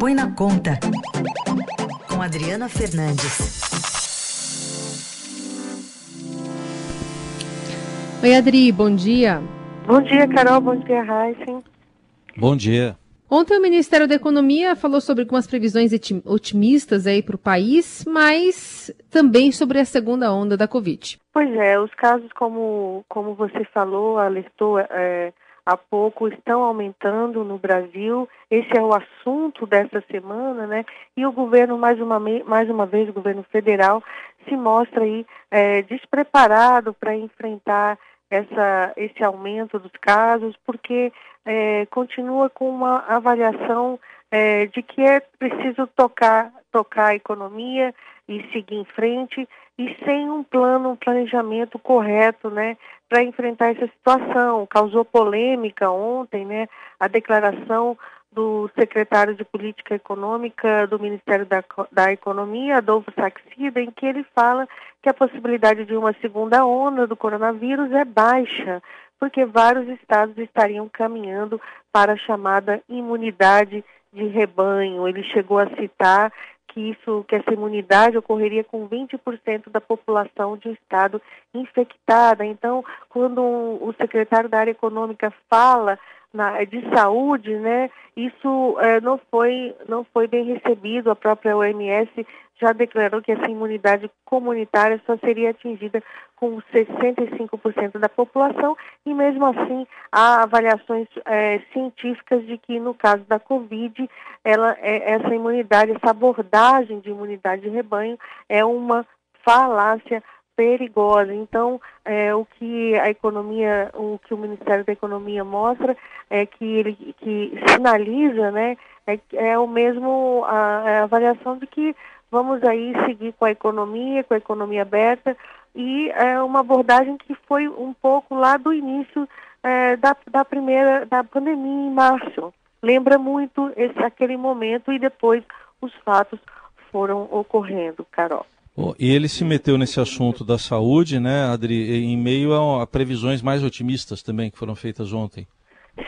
Põe na Conta, com Adriana Fernandes. Oi, Adri, bom dia. Bom dia, Carol. Bom dia, Raíssen. Bom dia. Ontem o Ministério da Economia falou sobre algumas previsões otimistas aí para o país, mas também sobre a segunda onda da Covid. Pois é, os casos, como, como você falou, alertou é, há pouco, estão aumentando no Brasil. Esse é o assunto dessa semana, né? E o governo, mais uma, mais uma vez, o governo federal, se mostra aí é, despreparado para enfrentar essa, esse aumento dos casos, porque é, continua com uma avaliação é, de que é preciso tocar, tocar a economia e seguir em frente e sem um plano, um planejamento correto, né, para enfrentar essa situação. Causou polêmica ontem, né, a declaração do secretário de Política Econômica do Ministério da, da Economia, Adolfo Saxida, em que ele fala que a possibilidade de uma segunda onda do coronavírus é baixa, porque vários estados estariam caminhando para a chamada imunidade de rebanho. Ele chegou a citar que isso, que essa imunidade ocorreria com 20% da população de um estado infectada. Então, quando o secretário da área econômica fala na, de saúde, né, isso é, não foi não foi bem recebido. A própria OMS já declarou que essa imunidade comunitária só seria atingida com 65% da população e mesmo assim há avaliações é, científicas de que no caso da Covid, ela, é, essa imunidade, essa abordagem de imunidade de rebanho é uma falácia perigosa. Então, é, o que a economia, o que o Ministério da Economia mostra é que ele que sinaliza, né, é, é o mesmo a, a avaliação de que vamos aí seguir com a economia, com a economia aberta e é uma abordagem que foi um pouco lá do início é, da, da primeira da pandemia em março. Lembra muito esse aquele momento e depois os fatos foram ocorrendo, Carol. Oh, e ele se meteu nesse assunto da saúde, né, Adri, em meio a, a previsões mais otimistas também que foram feitas ontem.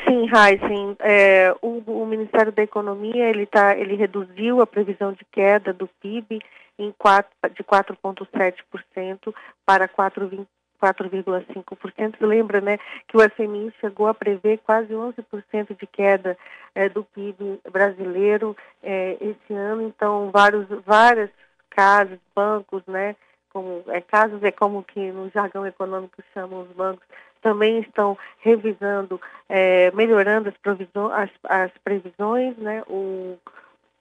Sim, Heisen, é, o, o, Ministério da Economia ele, tá, ele reduziu a previsão de queda do PIB em 4, de 4,7% para 4,5%. Lembra né, que o FMI chegou a prever quase 11% de queda é, do PIB brasileiro é, esse ano, então vários, várias casas, bancos, né, como, é, casos é como que no jargão econômico chamam os bancos, também estão revisando, é, melhorando as, as, as, previsões, né? O,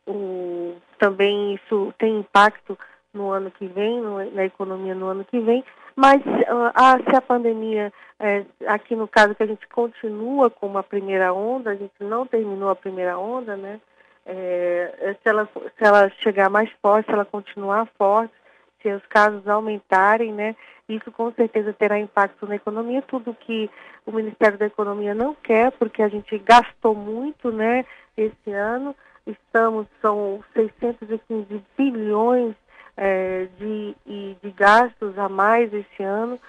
o, também isso tem impacto no ano que vem, no, na economia no ano que vem, mas ah, se a pandemia, é, aqui no caso que a gente continua com uma primeira onda, a gente não terminou a primeira onda, né? É, se, ela, se ela chegar mais forte, se ela continuar forte, se os casos aumentarem, né, isso com certeza terá impacto na economia, tudo que o Ministério da Economia não quer, porque a gente gastou muito, né, esse ano, estamos, são 615 bilhões é, de, de gastos a mais esse ano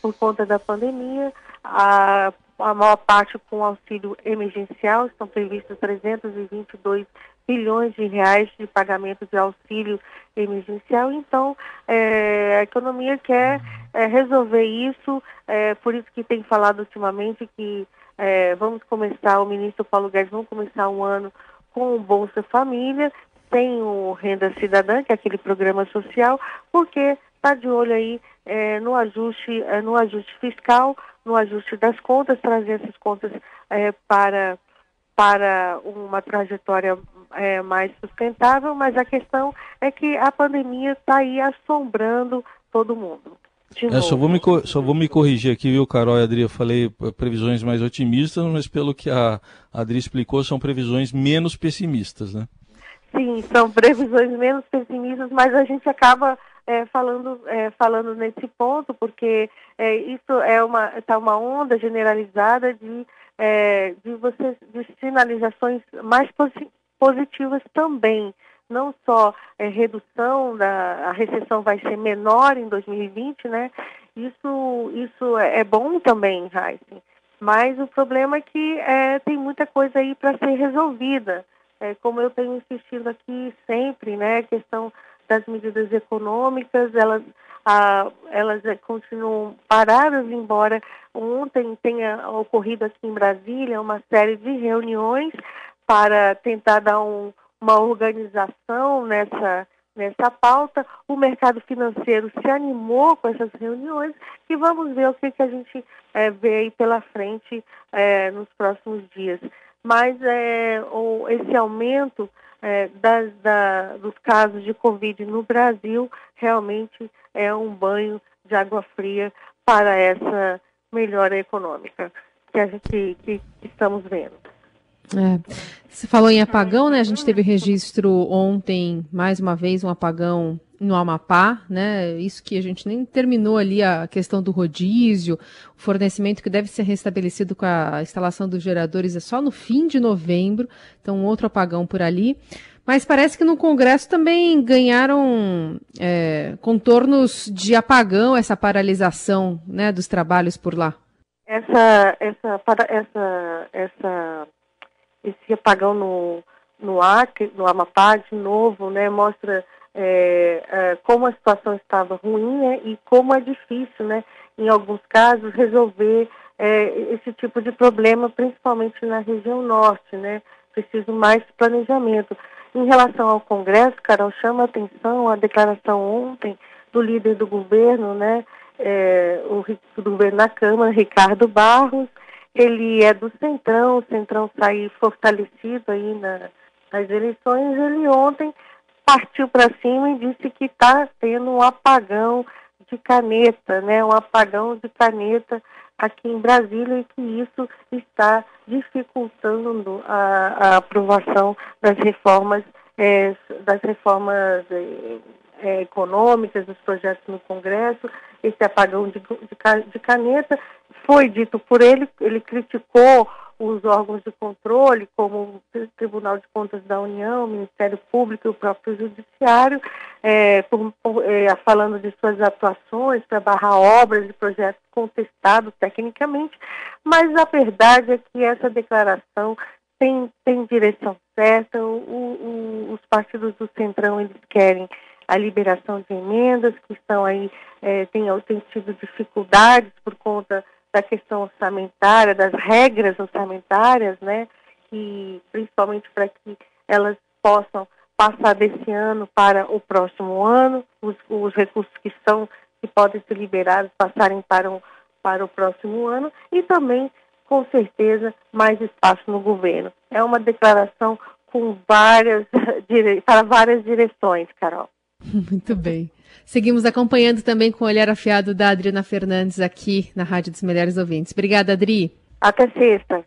por conta da pandemia, a, a maior parte com auxílio emergencial, estão previstos 322 bilhões de reais de pagamento de auxílio emergencial. Então, é, a economia quer é, resolver isso, é, por isso que tem falado ultimamente que é, vamos começar, o ministro Paulo Guedes, vamos começar um ano com o Bolsa Família, tem o Renda Cidadã, que é aquele programa social, porque está de olho aí é, no ajuste, é, no ajuste fiscal, no ajuste das contas, trazer essas contas para para uma trajetória é, mais sustentável, mas a questão é que a pandemia está aí assombrando todo mundo. É, só, vou me, só vou me corrigir aqui, viu, Carol e Adri? Eu falei previsões mais otimistas, mas pelo que a Adri explicou, são previsões menos pessimistas, né? Sim, são previsões menos pessimistas, mas a gente acaba é, falando, é, falando nesse ponto, porque é, isso é uma, tá uma onda generalizada de é, de, você, de sinalizações mais positivas também. Não só é, redução da a recessão vai ser menor em 2020, né? Isso, isso é, é bom também, Heisen. Mas o problema é que tem muita coisa aí para ser resolvida. como eu tenho insistido aqui sempre, né, a questão das medidas econômicas, elas, elas é, continuam paradas, embora ontem tenha ocorrido aqui em Brasília uma série de reuniões para tentar dar um, uma organização nessa nessa pauta. O mercado financeiro se animou com essas reuniões e vamos ver o que, que a gente é, vê aí pela frente é, nos próximos dias. Mas é, o, esse aumento das, da, dos casos de Covid no Brasil realmente é um banho de água fria para essa melhora econômica que a gente que, que estamos vendo. É. Você falou em apagão, né? A gente teve registro ontem, mais uma vez, um apagão no Amapá, né? Isso que a gente nem terminou ali a questão do rodízio, o fornecimento que deve ser restabelecido com a instalação dos geradores é só no fim de novembro, então um outro apagão por ali. Mas parece que no Congresso também ganharam é, contornos de apagão essa paralisação, né, dos trabalhos por lá. Essa, essa, essa, essa esse apagão no, no Acre, no Amapá, de novo, né, mostra é, é, como a situação estava ruim né, e como é difícil, né, em alguns casos, resolver é, esse tipo de problema, principalmente na região norte, né, preciso mais planejamento. Em relação ao Congresso, Carol, chama a atenção a declaração ontem do líder do governo, né, é, o do governo na Câmara, Ricardo Barros, ele é do Centrão, o Centrão saiu fortalecido aí na, nas eleições, ele ontem partiu para cima e disse que está tendo um apagão de caneta, né, um apagão de caneta aqui em Brasília e que isso está dificultando a, a aprovação das reformas, é, das reformas é, é, econômicas, dos projetos no Congresso, esse apagão de, de, de caneta foi dito por ele, ele criticou os órgãos de controle, como o Tribunal de Contas da União, o Ministério Público e o próprio Judiciário, é, por, é, falando de suas atuações para barrar obras e projetos contestados tecnicamente, mas a verdade é que essa declaração tem, tem direção certa, o, o, os partidos do Centrão eles querem a liberação de emendas que estão aí, é, têm, têm tido dificuldades por conta da questão orçamentária, das regras orçamentárias, né, e principalmente para que elas possam passar desse ano para o próximo ano, os, os recursos que estão que podem ser liberados passarem para o, para o próximo ano e também, com certeza, mais espaço no governo. É uma declaração com várias para várias direções, Carol. Muito bem. Seguimos acompanhando também com o olhar afiado da Adriana Fernandes aqui na Rádio dos Melhores Ouvintes. Obrigada, Adri. Até sexta.